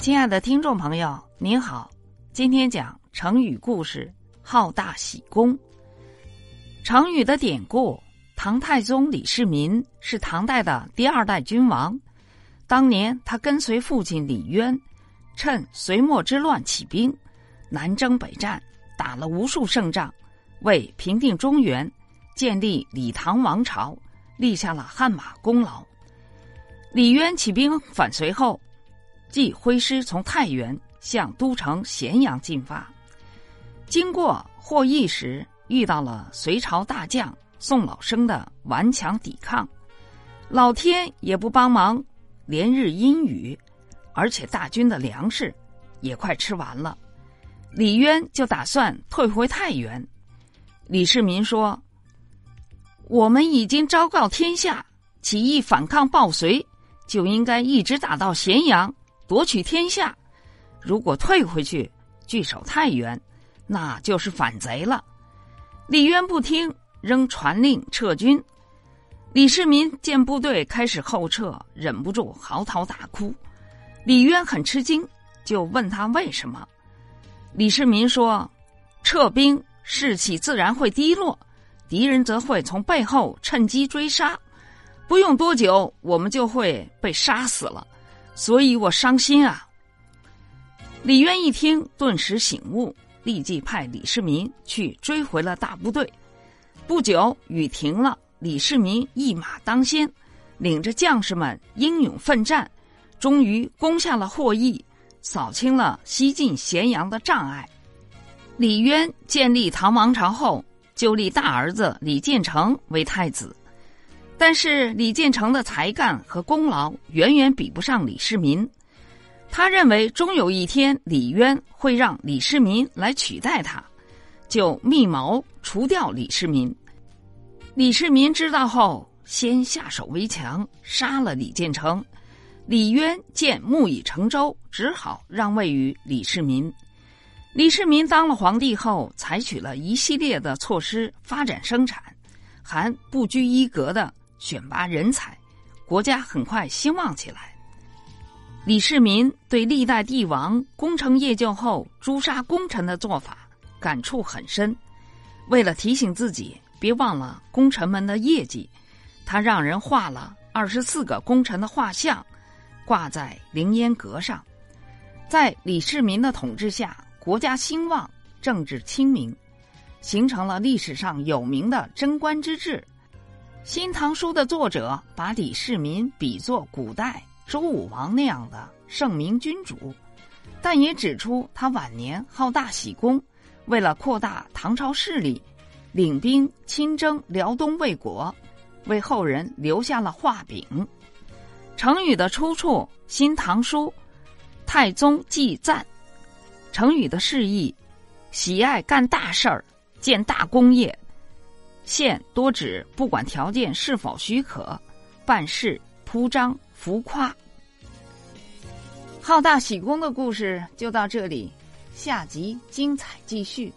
亲爱的听众朋友，您好，今天讲成语故事“好大喜功”。成语的典故：唐太宗李世民是唐代的第二代君王，当年他跟随父亲李渊，趁隋末之乱起兵，南征北战，打了无数胜仗，为平定中原、建立李唐王朝立下了汗马功劳。李渊起兵反隋后。即挥师从太原向都城咸阳进发，经过霍邑时，遇到了隋朝大将宋老生的顽强抵抗，老天也不帮忙，连日阴雨，而且大军的粮食也快吃完了，李渊就打算退回太原。李世民说：“我们已经昭告天下，起义反抗暴隋，就应该一直打到咸阳。”夺取天下，如果退回去据守太原，那就是反贼了。李渊不听，仍传令撤军。李世民见部队开始后撤，忍不住嚎啕大哭。李渊很吃惊，就问他为什么。李世民说：“撤兵，士气自然会低落，敌人则会从背后趁机追杀，不用多久，我们就会被杀死了。”所以我伤心啊！李渊一听，顿时醒悟，立即派李世民去追回了大部队。不久，雨停了，李世民一马当先，领着将士们英勇奋战，终于攻下了霍邑，扫清了西进咸阳的障碍。李渊建立唐王朝后，就立大儿子李建成为太子。但是李建成的才干和功劳远远比不上李世民，他认为终有一天李渊会让李世民来取代他，就密谋除掉李世民。李世民知道后，先下手为强，杀了李建成。李渊见木已成舟，只好让位于李世民。李世民当了皇帝后，采取了一系列的措施发展生产，还不拘一格的。选拔人才，国家很快兴旺起来。李世民对历代帝王功成业就后诛杀功臣的做法感触很深，为了提醒自己别忘了功臣们的业绩，他让人画了二十四个功臣的画像，挂在凌烟阁上。在李世民的统治下，国家兴旺，政治清明，形成了历史上有名的贞观之治。《新唐书》的作者把李世民比作古代周武王那样的圣明君主，但也指出他晚年好大喜功，为了扩大唐朝势力，领兵亲征辽东魏国，为后人留下了画饼。成语的出处《新唐书·太宗纪赞》，成语的释义：喜爱干大事儿，建大功业。现多指不管条件是否许可，办事铺张浮夸。好大喜功的故事就到这里，下集精彩继续。